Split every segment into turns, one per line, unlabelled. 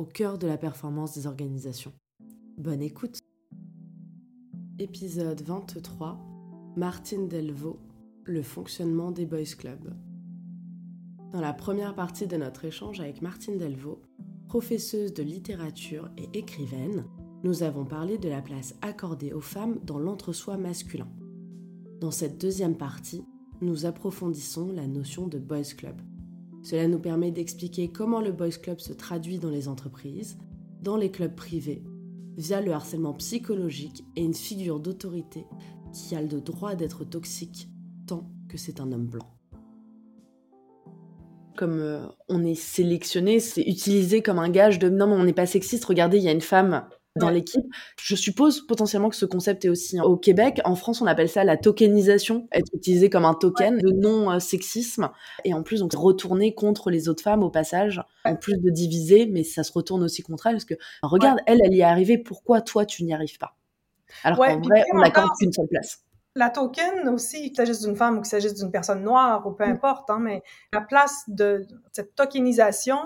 au cœur de la performance des organisations. Bonne écoute Épisode 23 Martine Delvaux Le fonctionnement des Boys Club. Dans la première partie de notre échange avec Martine Delvaux, professeuse de littérature et écrivaine, nous avons parlé de la place accordée aux femmes dans l'entre-soi masculin. Dans cette deuxième partie, nous approfondissons la notion de Boys Club. Cela nous permet d'expliquer comment le Boys Club se traduit dans les entreprises, dans les clubs privés, via le harcèlement psychologique et une figure d'autorité qui a le droit d'être toxique tant que c'est un homme blanc. Comme euh, on est sélectionné, c'est utilisé comme un gage de non mais on n'est pas sexiste, regardez, il y a une femme dans l'équipe. Je suppose potentiellement que ce concept est aussi hein, au Québec. En France, on appelle ça la tokenisation, être utilisé comme un token de non-sexisme. Et en plus, donc retourner contre les autres femmes au passage, en plus de diviser, mais ça se retourne aussi contre elle, parce que regarde, elle, elle y est arrivée, pourquoi toi, tu n'y arrives pas? Alors qu'en vrai, on n'accorde qu'une seule place.
La token aussi, qu'il s'agisse d'une femme ou qu'il s'agisse d'une personne noire ou peu mm. importe, hein, mais la place de cette tokenisation,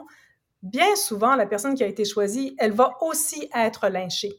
bien souvent, la personne qui a été choisie, elle va aussi être lynchée.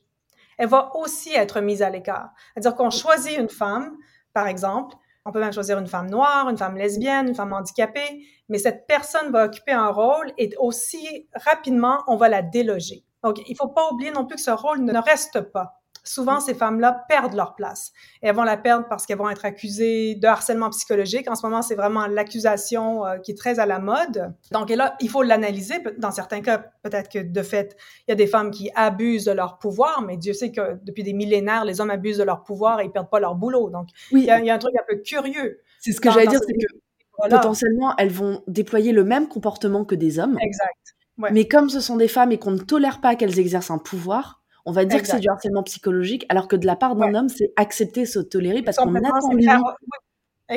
Elle va aussi être mise à l'écart. C'est-à-dire qu'on choisit une femme, par exemple, on peut même choisir une femme noire, une femme lesbienne, une femme handicapée, mais cette personne va occuper un rôle et aussi rapidement, on va la déloger. Donc, il faut pas oublier non plus que ce rôle ne reste pas souvent ces femmes-là perdent leur place. Et elles vont la perdre parce qu'elles vont être accusées de harcèlement psychologique. En ce moment, c'est vraiment l'accusation euh, qui est très à la mode. Donc là, il faut l'analyser. Dans certains cas, peut-être que de fait, il y a des femmes qui abusent de leur pouvoir, mais Dieu sait que depuis des millénaires, les hommes abusent de leur pouvoir et ils perdent pas leur boulot. Donc, il, y a, un truc un peu curieux.
C'est ce que j'allais dire, c'est que potentiellement, elles vont déployer le même comportement que des hommes.
Exact.
Mais comme ce sont des femmes et qu'on ne tolère pas qu'elles exercent un pouvoir, on va dire que c'est du harcèlement psychologique, alors que de la part d'un homme, c'est accepter, se tolérer, parce qu'on attend lui.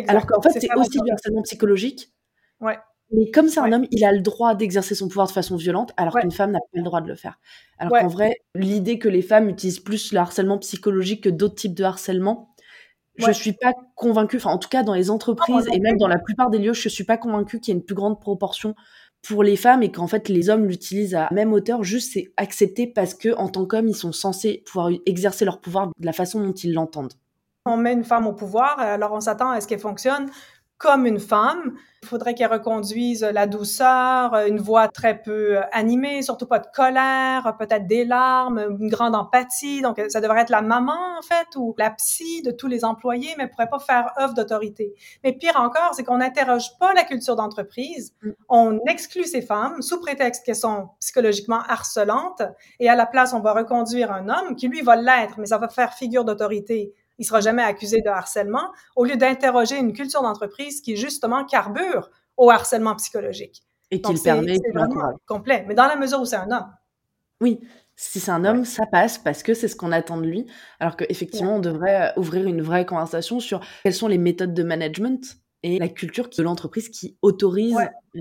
Alors qu'en fait, c'est aussi du harcèlement psychologique.
Ouais.
Mais comme c'est un homme, il a le droit d'exercer son pouvoir de façon violente, alors qu'une femme n'a pas le droit de le faire. Alors qu'en vrai, l'idée que les femmes utilisent plus le harcèlement psychologique que d'autres types de harcèlement, je suis pas convaincue. Enfin, en tout cas, dans les entreprises et même dans la plupart des lieux, je suis pas convaincue qu'il y ait une plus grande proportion pour les femmes et qu'en fait les hommes l'utilisent à même hauteur, juste c'est accepté parce que en tant qu'hommes, ils sont censés pouvoir exercer leur pouvoir de la façon dont ils l'entendent.
On met une femme au pouvoir, alors on s'attend à ce qu'elle fonctionne comme une femme. Il faudrait qu'elle reconduise la douceur, une voix très peu animée, surtout pas de colère, peut-être des larmes, une grande empathie. Donc, ça devrait être la maman, en fait, ou la psy de tous les employés, mais elle pourrait pas faire œuvre d'autorité. Mais pire encore, c'est qu'on n'interroge pas la culture d'entreprise. Mm. On exclut ces femmes sous prétexte qu'elles sont psychologiquement harcelantes et à la place, on va reconduire un homme qui, lui, va l'être, mais ça va faire figure d'autorité il sera jamais accusé de harcèlement, au lieu d'interroger une culture d'entreprise qui justement carbure au harcèlement psychologique.
Et qui le permet
complet, mais dans la mesure où c'est un homme.
Oui, si c'est un homme, ça passe parce que c'est ce qu'on attend de lui. Alors qu'effectivement, on devrait euh, ouvrir une vraie conversation sur quelles sont les méthodes de management et la culture de l'entreprise qui autorise,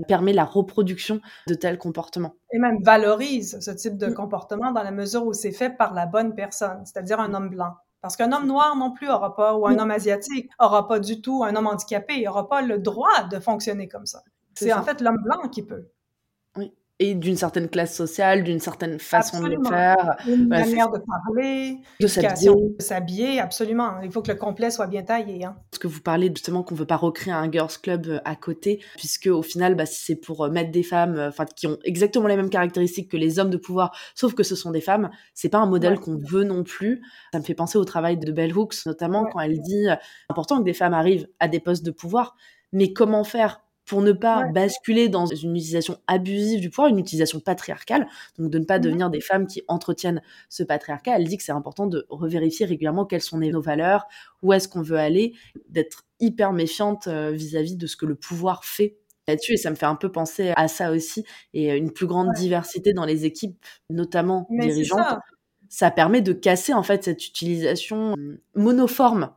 permet la reproduction de tels comportements.
Et même valorise ce type de mm. comportement dans la mesure où c'est fait par la bonne personne, c'est-à-dire un homme blanc. Parce qu'un homme noir non plus aura pas, ou un homme asiatique aura pas du tout, un homme handicapé, il aura pas le droit de fonctionner comme ça. C'est en fait l'homme blanc qui peut
et d'une certaine classe sociale, d'une certaine façon de le faire.
Une manière de parler, de s'habiller. De s'habiller, absolument. Il faut que le complet soit bien taillé. Hein.
Parce que vous parlez justement qu'on veut pas recréer un girls club euh, à côté, puisque au final, bah, si c'est pour euh, mettre des femmes, euh, enfin qui ont exactement les mêmes caractéristiques que les hommes de pouvoir, sauf que ce sont des femmes, c'est pas un modèle qu'on veut non plus. Ça me fait penser au travail de Bell Hooks, notamment quand elle dit important que des femmes arrivent à des postes de pouvoir, mais comment faire? Pour ne pas basculer dans une utilisation abusive du pouvoir, une utilisation patriarcale, donc de ne pas mmh devenir des femmes qui entretiennent ce patriarcat. Elle dit que c'est important de revérifier régulièrement quelles sont nos valeurs, où est-ce qu'on veut aller, d'être hyper méfiante euh, vis-à-vis de ce que le pouvoir fait là-dessus et ça me fait un peu penser à ça aussi et une plus grande diversité dans les équipes, notamment dirigeantes. Ça. permet de casser en fait cette utilisation monoforme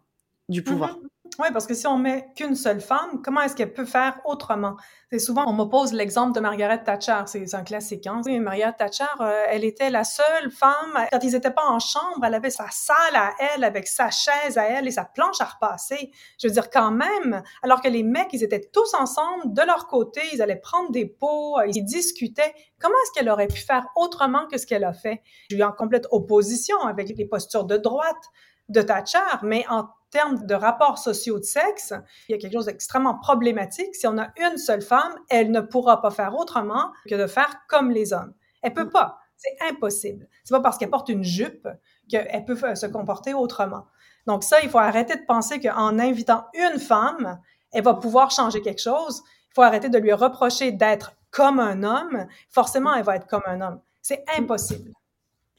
du pouvoir.
Mmh oui, parce que si on met qu'une seule femme, comment est-ce qu'elle peut faire autrement? C'est souvent, on m'oppose l'exemple de Margaret Thatcher, c'est un classique. Hein? Oui, Margaret Thatcher, euh, elle était la seule femme, quand ils n'étaient pas en chambre, elle avait sa salle à elle, avec sa chaise à elle et sa planche à repasser. Je veux dire, quand même, alors que les mecs, ils étaient tous ensemble, de leur côté, ils allaient prendre des pots, ils discutaient. Comment est-ce qu'elle aurait pu faire autrement que ce qu'elle a fait? Je suis en complète opposition avec les postures de droite de Thatcher, mais en termes de rapports sociaux de sexe, il y a quelque chose d'extrêmement problématique. Si on a une seule femme, elle ne pourra pas faire autrement que de faire comme les hommes. Elle peut mm. pas. C'est impossible. C'est pas parce qu'elle porte une jupe qu'elle peut se comporter autrement. Donc ça, il faut arrêter de penser qu'en invitant une femme, elle va pouvoir changer quelque chose. Il faut arrêter de lui reprocher d'être comme un homme. Forcément, elle va être comme un homme. C'est impossible.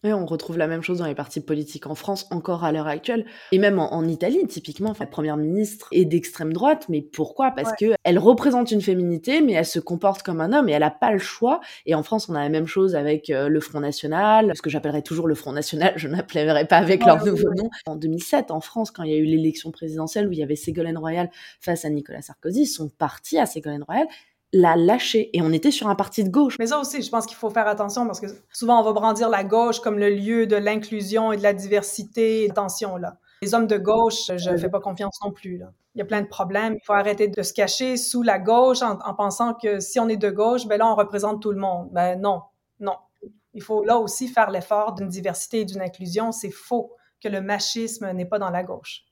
Oui, on retrouve la même chose dans les partis politiques en France encore à l'heure actuelle et même en, Italie typiquement. la première ministre est d'extrême droite, mais pourquoi? Parce qu'elle que elle représente une féminité, mais elle se comporte comme un homme et elle a pas le choix. Et en France, on a la même chose avec euh, le Front National, ce que j'appellerais toujours le Front National. Je n'appellerai pas avec leur nouveau nom. En 2007, en France, quand il y a eu l'élection présidentielle où il y avait Ségolène Royal face à Nicolas Sarkozy, son parti à Ségolène Royal l'a lâché et on était sur un parti de gauche.
Mais ça aussi, je pense qu'il faut faire attention parce que souvent on va brandir la gauche comme le lieu de l'inclusion et de la diversité. Attention là. Les hommes de gauche, je ne fais pas confiance non plus. Là. Il y a plein de problèmes. Il faut arrêter de se cacher sous la gauche en, pensant que si on est de gauche, ben là on représente tout le monde. Ben non, non. Il faut là aussi faire l'effort d'une diversité et d'une inclusion. C'est faux que le machisme n'est pas dans la gauche.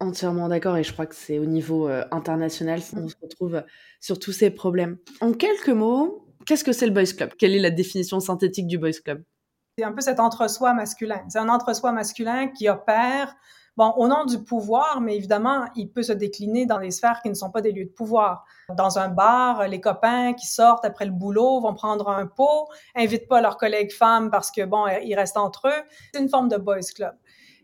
Entièrement d'accord et je crois que c'est au niveau euh, international qu'on se retrouve euh, sur tous ces problèmes. En quelques mots, qu'est-ce que c'est le Boys Club? Quelle est la définition synthétique du Boys Club?
C'est un peu cet entre-soi masculin. C'est un entre-soi masculin qui opère bon, au nom du pouvoir, mais évidemment, il peut se décliner dans des sphères qui ne sont pas des lieux de pouvoir. Dans un bar, les copains qui sortent après le boulot vont prendre un pot, invitent pas leurs collègues femmes parce que bon, ils restent entre eux. C'est une forme de boys club.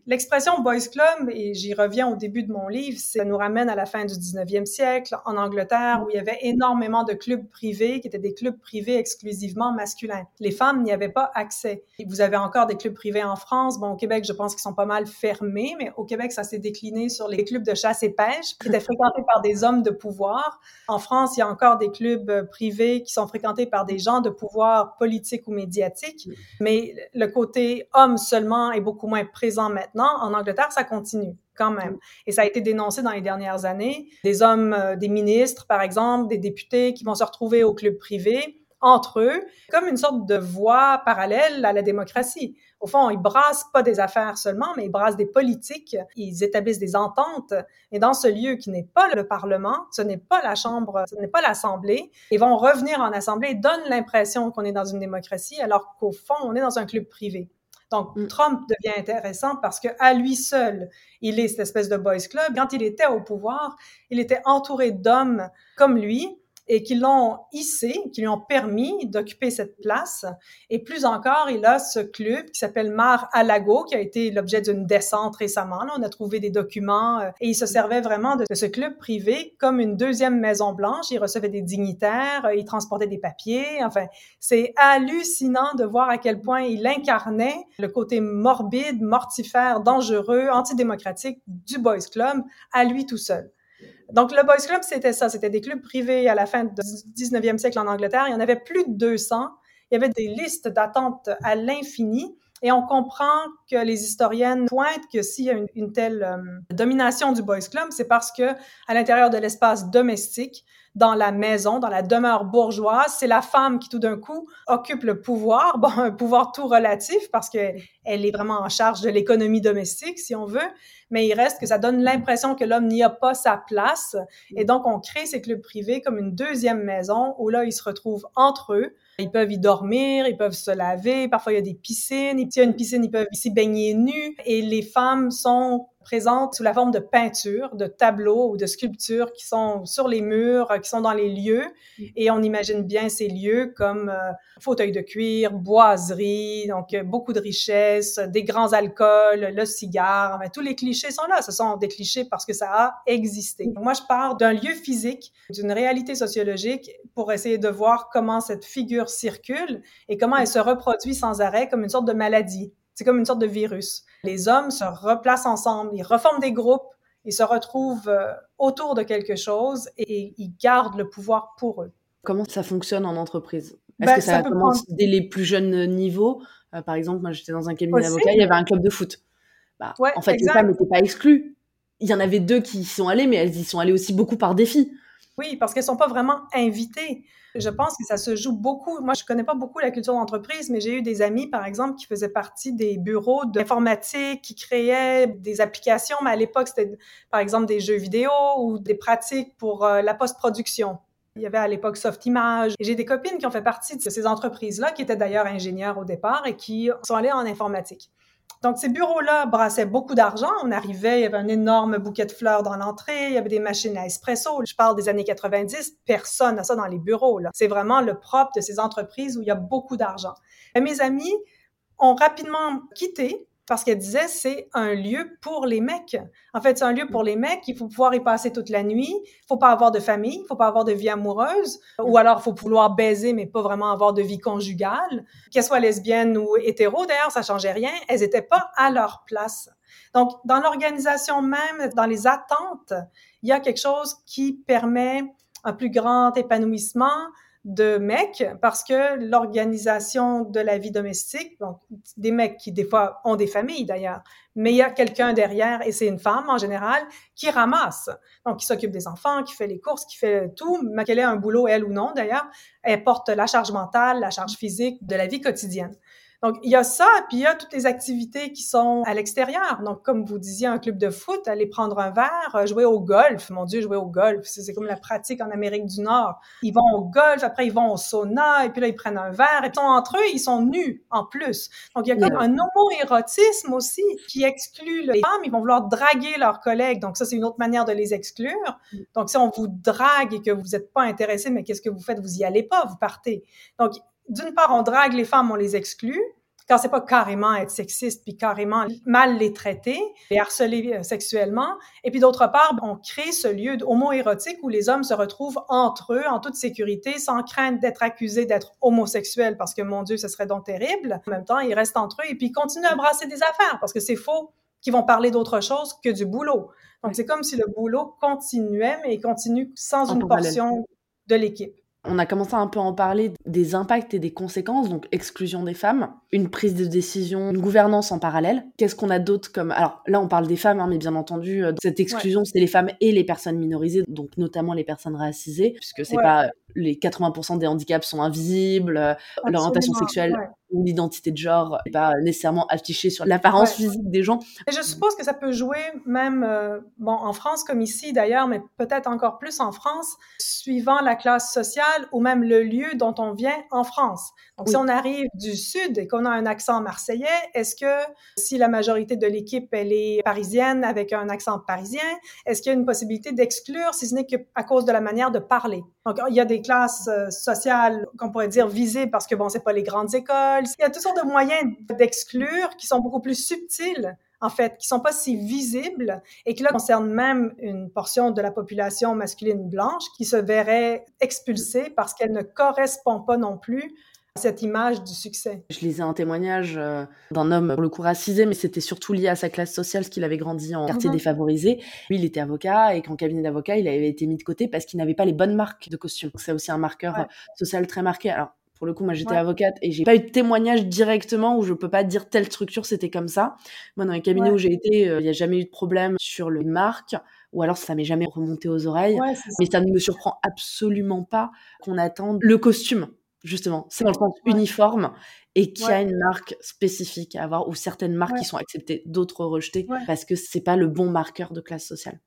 L'expression boys club, et j'y reviens au début de mon livre, ça nous ramène à la fin du 19e siècle en Angleterre où il y avait énormément de clubs privés qui étaient des clubs privés exclusivement masculins. Les femmes n'y avaient pas accès. vous avez encore des clubs privés en France. Bon, au Québec, je pense qu'ils sont pas mal fermés, mais au Québec, ça s'est décliné sur les clubs de chasse et pêche qui étaient fréquentés par des hommes de pouvoir. En France, il y a encore des clubs privés qui sont fréquentés par des gens de pouvoir politique ou médiatique, mais le côté homme seulement est beaucoup moins présent maintenant en Angleterre, ça continue quand même. Et ça a été dénoncé dans les dernières années. Des hommes, euh, des ministres, par exemple, des députés qui vont se retrouver au club privé entre eux, comme une sorte de voie parallèle à la démocratie. Au fond, ils brassent pas des affaires seulement, mais ils brassent des politiques, ils établissent des ententes. Et dans ce lieu qui n'est pas le Parlement, ce n'est pas la Chambre, ce n'est pas l'Assemblée, ils vont revenir en Assemblée et donnent l'impression qu'on est dans une démocratie, alors qu'au fond, on est dans un club privé. Donc, mm. Trump devient intéressant parce que à lui seul, il est cette espèce de boys club. Quand il était au pouvoir, il était entouré d'hommes comme lui et qui l'ont hissé, qui lui ont permis d'occuper cette place. Et plus encore, il a ce club qui s'appelle Mar a Lago, qui a été l'objet d'une descente récemment. Là, on a trouvé des documents euh, et il se servait vraiment de, ce club privé comme une deuxième Maison Blanche. Il recevait des dignitaires, euh, il transportait des papiers. Enfin, c'est hallucinant de voir à quel point il incarnait le côté morbide, mortifère, dangereux, antidémocratique du Boys Club à lui tout seul. Donc, le Boys Club, c'était ça. C'était des clubs privés à la fin du 19e siècle en Angleterre. Il y en avait plus de 200. Il y avait des listes d'attente à l'infini. Et on comprend que les historiennes pointent que s'il y a une, telle euh, domination du Boys Club, c'est parce que à l'intérieur de l'espace domestique, dans la maison, dans la demeure bourgeoise, c'est la femme qui tout d'un coup occupe le pouvoir, bon, un pouvoir tout relatif parce qu'elle est vraiment en charge de l'économie domestique, si on veut, mais il reste que ça donne l'impression que l'homme n'y a pas sa place. Et donc, on crée ces clubs privés comme une deuxième maison où là, ils se retrouvent entre eux. Ils peuvent y dormir, ils peuvent se laver, parfois il y a des piscines. S'il y a une piscine, ils peuvent s'y baigner nus. Et les femmes sont présente sous la forme de peintures, de tableaux ou de sculptures qui sont sur les murs, qui sont dans les lieux. Et on imagine bien ces lieux comme euh, fauteuils de cuir, boiseries, donc euh, beaucoup de richesses, des grands alcools, le cigare. Enfin, tous les clichés sont là. Ce sont des clichés parce que ça a existé. Moi, je pars d'un lieu physique, d'une réalité sociologique pour essayer de voir comment cette figure circule et comment elle se reproduit sans arrêt comme une sorte de maladie. C'est comme une sorte de virus. Les hommes se replacent ensemble, ils reforment des groupes, ils se retrouvent euh, autour de quelque chose et ils gardent le pouvoir pour eux.
Comment ça fonctionne en entreprise? Est-ce ben, que ça, commence dès les plus jeunes niveaux? Euh, Par exemple, moi j'étais dans un cabinet d'avocats, il y avait un club de foot. Bah, en fait, les femmes n'étaient pas exclues. Il y en avait deux qui y sont allées, mais elles y sont allées aussi beaucoup par défi.
Oui, parce qu'elles sont pas vraiment invitées. Je pense que ça se joue beaucoup. Moi, je connais pas beaucoup la culture d'entreprise, mais j'ai eu des amis, par exemple, qui faisaient partie des bureaux d'informatique, qui créaient des applications, mais à l'époque, c'était, par exemple, des jeux vidéo ou des pratiques pour euh, la post-production. Il y avait à l'époque Softimage. Et j'ai des copines qui ont fait partie de ces entreprises-là, qui étaient d'ailleurs ingénieurs au départ et qui sont allées en informatique. Donc, ces bureaux-là brassaient beaucoup d'argent. On arrivait, il y avait un énorme bouquet de fleurs dans l'entrée, il y avait des machines à espresso. Je parle des années 90, personne n'a ça dans les bureaux. C'est vraiment le propre de ces entreprises où il y a beaucoup d'argent. Mes amis ont rapidement quitté parce qu'elle disait c'est un lieu pour les mecs. En fait, c'est un lieu pour les mecs. Il faut pouvoir y passer toute la nuit. Il faut pas avoir de famille. Il faut pas avoir de vie amoureuse. Ou alors, il faut pouvoir baiser, mais pas vraiment avoir de vie conjugale. Qu'elles soient lesbiennes ou hétéros, d'ailleurs, ça changeait rien. Elles étaient pas à leur place. Donc, dans l'organisation même, dans les attentes, il y a quelque chose qui permet un plus grand épanouissement, de mecs parce que l'organisation de la vie domestique, donc des mecs qui des fois ont des familles d'ailleurs, mais il y a quelqu'un derrière et c'est une femme en général qui ramasse, donc qui s'occupe des enfants, qui fait les courses, qui fait tout, qu'elle ait un boulot elle ou non d'ailleurs, elle porte la charge mentale, la charge physique de la vie quotidienne. Donc, il y a ça, puis il y a toutes les activités qui sont à l'extérieur. Donc, comme vous disiez, un club de foot, aller prendre un verre, euh, jouer au golf. Mon Dieu, jouer au golf, c'est comme la pratique en Amérique du Nord. Ils vont au golf, après ils vont au sauna, et puis là, ils prennent un verre, et puis entre eux, ils sont nus en plus. Donc, il y a comme un homo-érotisme aussi qui exclut les femmes. Ils vont vouloir draguer leurs collègues. Donc, ça, c'est une autre manière de les exclure. Donc, si on vous drague et que vous n'êtes pas intéressé, mais qu'est-ce que vous faites? Vous y allez pas, vous partez. Donc, d'une part, on drague les femmes, on les exclut. Quand c'est pas carrément être sexiste puis carrément mal les traiter, les harceler euh, sexuellement. Et puis d'autre part, on crée ce lieu homo-érotique où les hommes se retrouvent entre eux en toute sécurité sans crainte d'être accusés d'être homosexuels parce que mon Dieu, ce serait donc terrible. En même temps, ils restent entre eux et puis ils continuent à brasser des affaires parce que c'est faux qu'ils vont parler d'autre chose que du boulot. Donc c'est comme si le boulot continuait mais il continue sans une portion de l'équipe.
On a commencé un peu à en parler des impacts et des conséquences, donc exclusion des femmes, une prise de décision, une gouvernance en parallèle. Qu'est-ce qu'on a d'autre comme... Alors là, on parle des femmes, hein, mais bien entendu, euh, cette exclusion, c'est les femmes et les personnes minorisées, donc notamment les personnes racisées, puisque c'est pas les 80% des handicaps sont invisibles, euh, l'orientation sexuelle ou l'identité de genre n'est pas nécessairement affichée sur l'apparence physique des gens.
Et je suppose que ça peut jouer même, euh, bon, en France comme ici d'ailleurs, mais peut-être encore plus en France, suivant la classe sociale ou même le lieu dont on vient en France. Donc, si on arrive du sud et qu'on a un accent marseillais, est-ce que si la majorité de l'équipe, elle est parisienne avec un accent parisien, est-ce qu'il y a une possibilité d'exclure si ce n'est qu'à cause de la manière de parler? Donc, il y a des classes euh, sociales qu'on pourrait dire visées parce que, bon, c'est pas les grandes écoles. Il y a toutes sortes de moyens d'exclure qui sont beaucoup plus subtils en fait, qui sont pas si visibles et qui là concernent même une portion de la population masculine blanche qui se verrait expulsée parce qu'elle ne correspond pas non plus cette image du succès.
Je lisais un témoignage euh, d'un homme, pour le coup racisé, mais c'était surtout lié à sa classe sociale, parce qu'il avait grandi en quartier mhm. défavorisé. Lui, il était avocat, et qu'en cabinet d'avocat, il avait été mis de côté parce qu'il n'avait pas les bonnes marques de costume. C'est aussi un marqueur social très marqué. Alors, pour le coup, moi, j'étais avocate et j'ai pas eu de témoignage directement où je peux pas dire telle structure c'était comme ça. Moi, dans les cabinets où j'ai été, euh, il n'y a jamais eu de problème sur les marques ou alors ça m'est jamais remonté aux oreilles. mais ça ne me surprend absolument pas qu'on attende le costume justement. C'est dans le sens uniforme et qu'il y a une marque spécifique à avoir ou certaines marques qui sont acceptées, d'autres rejetées parce que c'est pas le bon marqueur de classe sociale.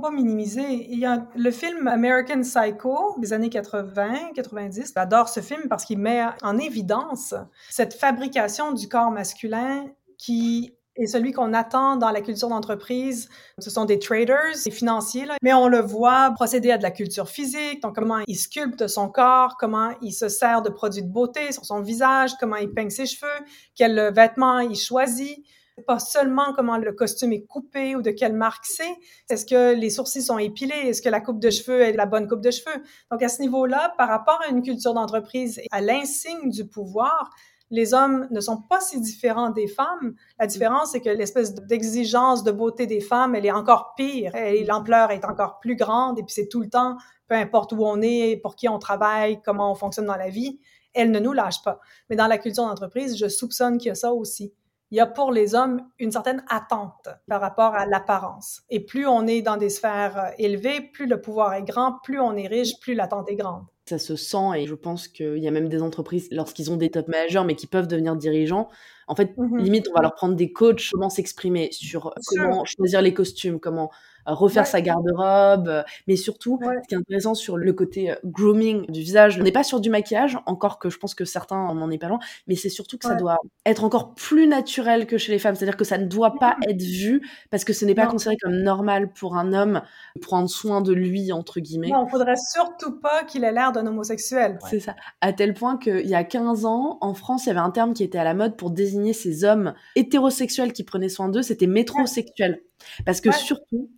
Pas minimiser. Il y a le film American Psycho des années 80, 90. J'adore ce film parce qu'il met en évidence cette fabrication du corps masculin qui et celui qu'on attend dans la culture d'entreprise, ce sont des traders, des financiers, là. mais on le voit procéder à de la culture physique, donc comment il sculpte son corps, comment il se sert de produits de beauté sur son visage, comment il peigne ses cheveux, quel vêtement il choisit pas seulement comment le costume est coupé ou de quelle marque c'est. Est-ce que les sourcils sont épilés? Est-ce que la coupe de cheveux est la bonne coupe de cheveux? Donc, à ce niveau-là, par rapport à une culture d'entreprise et à l'insigne du pouvoir, les hommes ne sont pas si différents des femmes. La différence, c'est que l'espèce d'exigence de beauté des femmes, elle est encore pire et l'ampleur est encore plus grande et puis c'est tout le temps, peu importe où on est, pour qui on travaille, comment on fonctionne dans la vie, elle ne nous lâche pas. Mais dans la culture d'entreprise, je soupçonne qu'il y a ça aussi il y a pour les hommes une certaine attente par rapport à l'apparence. Et plus on est dans des sphères euh, élevées, plus le pouvoir est grand, plus on est riche, plus l'attente est grande.
Ça se sent et je pense qu'il y a même des entreprises, lorsqu'ils ont des top managers, mais qui peuvent devenir dirigeants, en fait, mm-hmm. limite, on va leur prendre des coachs, comment s'exprimer sur comment choisir les costumes, comment refaire sa garde-robe, euh, mais surtout, ce qui est intéressant sur le côté euh, grooming du visage, on n'est pas sur du maquillage, encore que je pense que certains en en est pas loin, mais c'est surtout que ça doit être encore plus naturel que chez les femmes, c'est-à-dire que ça ne doit pas être vu parce que ce n'est pas considéré comme normal pour un homme de prendre soin de lui entre guillemets.
Non, il faudrait surtout pas qu'il ait l'air d'un homosexuel.
C'est ça. À tel point qu'il y a 15 ans, en France, il y avait un terme qui était à la mode pour désigner ces hommes hétérosexuels qui prenaient soin d'eux, c'était métrosexuel. Parce que surtout,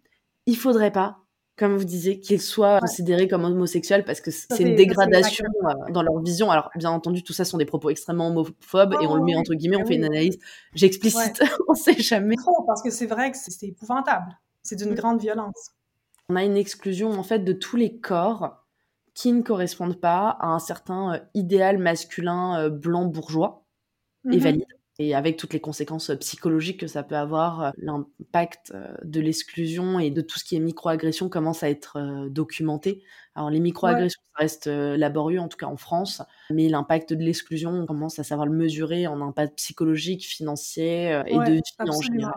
il faudrait pas, comme vous disiez, qu'ils soient considérés comme homosexuels parce que c'est une dégradation euh, dans leur vision. Alors, bien entendu, tout ça sont des propos extrêmement homophobes et on le met entre guillemets, on fait une analyse. J'explicite, on sait jamais.
Trop, parce que c'est vrai que c'est épouvantable. C'est d'une grande violence.
On a une exclusion en fait de tous les corps qui ne correspondent pas à un certain euh, idéal masculin euh, blanc bourgeois et mm-hmm. valide et avec toutes les conséquences euh, psychologiques que ça peut avoir, euh, l'impact euh, de l'exclusion et de tout ce qui est microagression commence à être documenté. Alors les microagressions, ça reste laborieux, en tout cas en France, mais l'impact de l'exclusion, on commence à savoir le mesurer en impact psychologique, financier et de vie en général.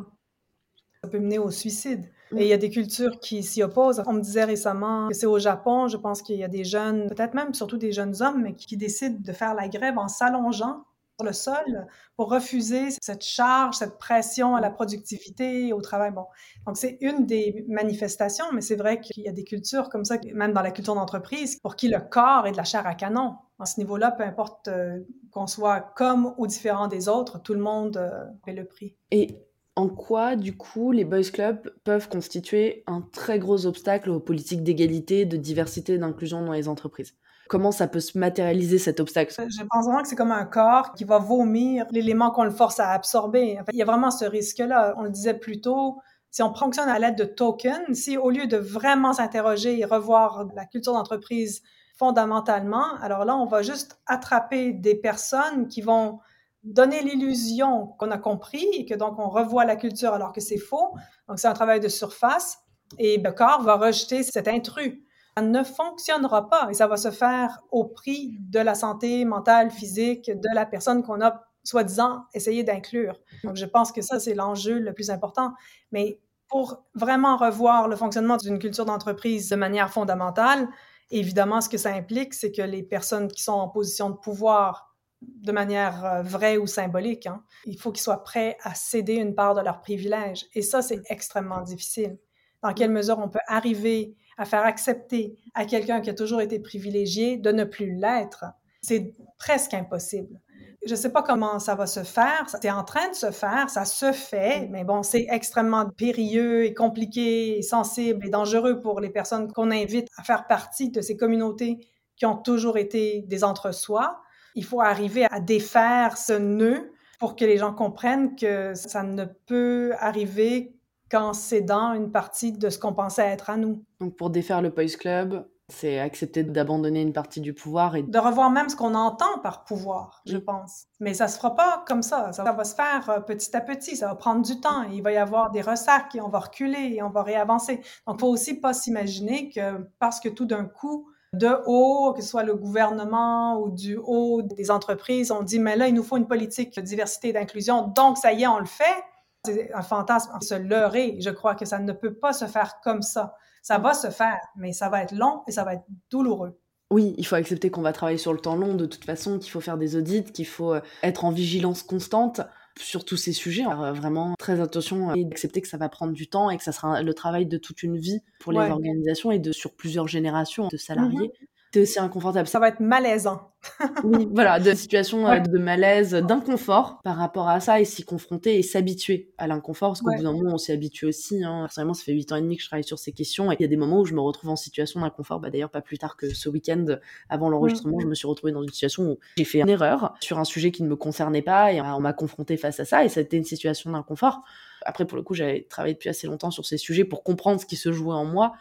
Ça peut mener au suicide. Mm. Et il y a des cultures qui s'y opposent. On me disait récemment que c'est au Japon, je pense qu'il y a des jeunes, peut-être même surtout des jeunes hommes, mais qui décident de faire la grève en s'allongeant le sol pour refuser cette charge, cette pression à la productivité, au travail. Bon, donc c'est une des manifestations, mais c'est vrai qu'il y a des cultures comme ça, même dans la culture d'entreprise, pour qui le corps est de la chair à canon. À ce niveau-là, peu importe euh, qu'on soit comme ou différent des autres, tout le monde euh, paie le prix.
Et en quoi, du coup, les boys clubs peuvent constituer un très gros obstacle aux politiques d'égalité, de diversité et d'inclusion dans les entreprises? Comment ça peut se matérialiser cet obstacle?
Je pense vraiment que c'est comme un corps qui va vomir l'élément qu'on le force à absorber. il y a vraiment ce risque-là. On le disait plus tôt, si on fonctionne à l'aide de tokens, si au lieu de vraiment s'interroger et revoir la culture d'entreprise fondamentalement, alors là, on va juste attraper des personnes qui vont donner l'illusion qu'on a compris et que donc on revoit la culture alors que c'est faux. Donc c'est un travail de surface et le corps va rejeter cet intrus ne fonctionnera pas et ça va se faire au prix de la santé mentale, physique de la personne qu'on a soi-disant essayé d'inclure. Donc, je pense que ça, c'est l'enjeu le plus important. Mais pour vraiment revoir le fonctionnement d'une culture d'entreprise de manière fondamentale, évidemment, ce que ça implique, c'est que les personnes qui sont en position de pouvoir de manière euh, vraie ou symbolique, hein, il faut qu'ils soient prêts à céder une part de leurs privilèges. Et ça, c'est extrêmement difficile. Dans quelle mesure on peut arriver à faire accepter à quelqu'un qui a toujours été privilégié de ne plus l'être, c'est presque impossible. Je ne sais pas comment ça va se faire. C'est en train de se faire, ça se fait, mais bon, c'est extrêmement périlleux et compliqué et sensible et dangereux pour les personnes qu'on invite à faire partie de ces communautés qui ont toujours été des entre-soi. Il faut arriver à défaire ce nœud pour que les gens comprennent que ça ne peut arriver qu'en cédant une partie de ce qu'on pensait être à nous.
Donc pour défaire le Boys Club, c'est accepter d'abandonner une partie du pouvoir et
de revoir même ce qu'on entend par pouvoir, je pense. Mais ça se fera pas comme ça. Ça va se faire euh, petit à petit. Ça va prendre du temps. Il va y avoir des ressacs et on va reculer et on va réavancer. Donc, faut aussi pas s'imaginer que parce que tout d'un coup, de haut, que ce soit le gouvernement ou du haut des entreprises, on dit, mais là, il nous faut une politique de diversité et d'inclusion. Donc, ça y est, on le fait. C'est un fantasme, se leurrer. Je crois que ça ne peut pas se faire comme ça. Ça va se faire, mais ça va être long et ça va être douloureux.
Oui, il faut accepter qu'on va travailler sur le temps long de toute façon, qu'il faut faire des audits, qu'il faut euh, être en vigilance constante sur tous ces sujets. vraiment très attention et accepter que ça va prendre du temps et que ça sera le travail de toute une vie pour les organisations et de sur plusieurs générations de salariés. Mmh c'est aussi inconfortable.
Ça va être malaisant.
oui, voilà, de situation euh, de malaise, d'inconfort par rapport à ça et s'y confronter et s'habituer à l'inconfort parce qu'au bout d'un moment on s'y habitue aussi. Hein. Personnellement, ça fait 8 ans et demi que je travaille sur ces questions et il y a des moments où je me retrouve en situation d'inconfort. Bah, D'ailleurs, pas plus tard que ce week-end avant l'enregistrement, mmh. je me suis retrouvée dans une situation où j'ai fait une erreur sur un sujet qui ne me concernait pas et on m'a confronté face à ça et c'était une situation d'inconfort. Après, pour le coup, j'avais travaillé depuis assez longtemps sur ces sujets pour comprendre ce qui se jouait en moi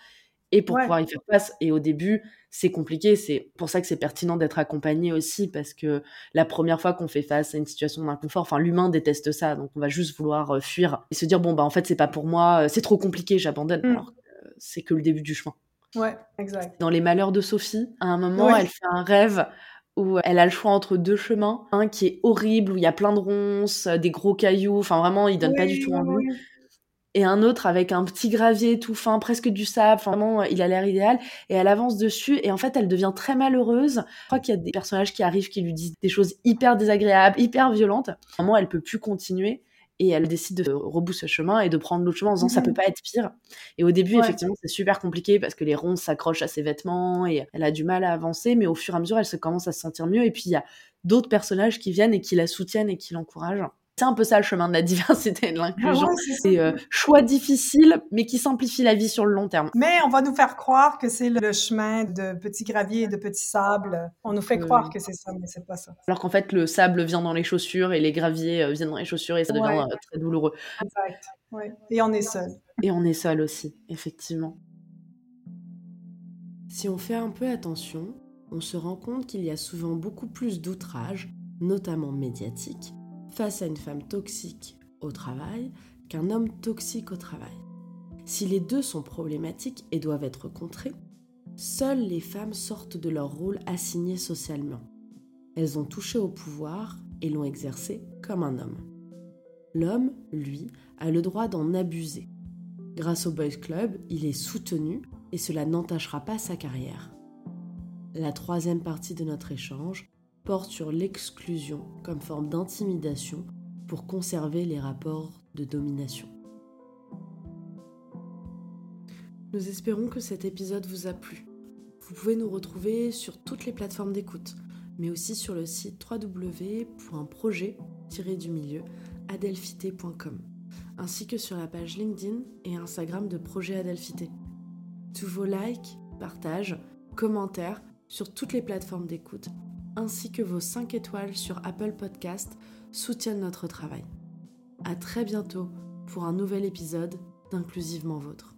et pour pouvoir y faire face. Et au début, c'est compliqué. C'est pour ça que c'est pertinent d'être accompagné aussi, parce que la première fois qu'on fait face à une situation d'inconfort, enfin, l'humain déteste ça. Donc, on va juste vouloir euh, fuir et se dire, bon, bah, en fait, c'est pas pour moi, euh, c'est trop compliqué, j'abandonne. Mmh. Alors c'est que le début du chemin.
Ouais, exact.
Dans Les Malheurs de Sophie, à un moment, elle fait un rêve où elle a le choix entre deux chemins. Un qui est horrible, où il y a plein de ronces, des gros cailloux. Enfin, vraiment, il donne pas du tout envie et un autre avec un petit gravier tout fin, presque du sable. vraiment, il a l'air idéal. Et elle avance dessus et en fait, elle devient très malheureuse. Je crois qu'il y a des personnages qui arrivent qui lui disent des choses hyper désagréables, hyper violentes. À un moment, elle peut plus continuer et elle décide de rebousser ce chemin et de prendre l'autre chemin en disant ça peut pas être pire. Et au début, effectivement, c'est super compliqué parce que les ronces s'accrochent à ses vêtements et elle a du mal à avancer, mais au fur et à mesure, elle se commence à se sentir mieux. Et puis, il y a d'autres personnages qui viennent et qui la soutiennent et qui l'encouragent. C'est un peu ça le chemin de la diversité et de l'inclusion. Ah c'est euh, choix difficile, mais qui simplifie la vie sur le long terme.
Mais on va nous faire croire que c'est le chemin de petits graviers et de petits sables. On nous fait croire que c'est ça, mais c'est pas ça.
Alors qu'en fait, le sable vient dans les chaussures et les graviers euh, viennent dans les chaussures et ça devient euh, très douloureux.
Exact. Et on est seul.
Et on est seul aussi, effectivement.
Si on fait un peu attention, on se rend compte qu'il y a souvent beaucoup plus d'outrages, notamment médiatiques, face à une femme toxique au travail qu'un homme toxique au travail. Si les deux sont problématiques et doivent être contrés, seules les femmes sortent de leur rôle assigné socialement. Elles ont touché au pouvoir et l'ont exercé comme un homme. L'homme, lui, a le droit d'en abuser. Grâce au Boys Club, il est soutenu et cela n'entachera pas sa carrière. La troisième partie de notre échange porte sur l'exclusion comme forme d'intimidation pour conserver les rapports de domination. Nous espérons que cet épisode vous a plu. Vous pouvez nous retrouver sur toutes les plateformes d'écoute, mais aussi sur le site www.projet-du-milieu ainsi que sur la page LinkedIn et Instagram de Projet Adelphité. Tous vos likes, partages, commentaires sur toutes les plateformes d'écoute ainsi que vos 5 étoiles sur Apple Podcast soutiennent notre travail. À très bientôt pour un nouvel épisode d'Inclusivement Vôtre.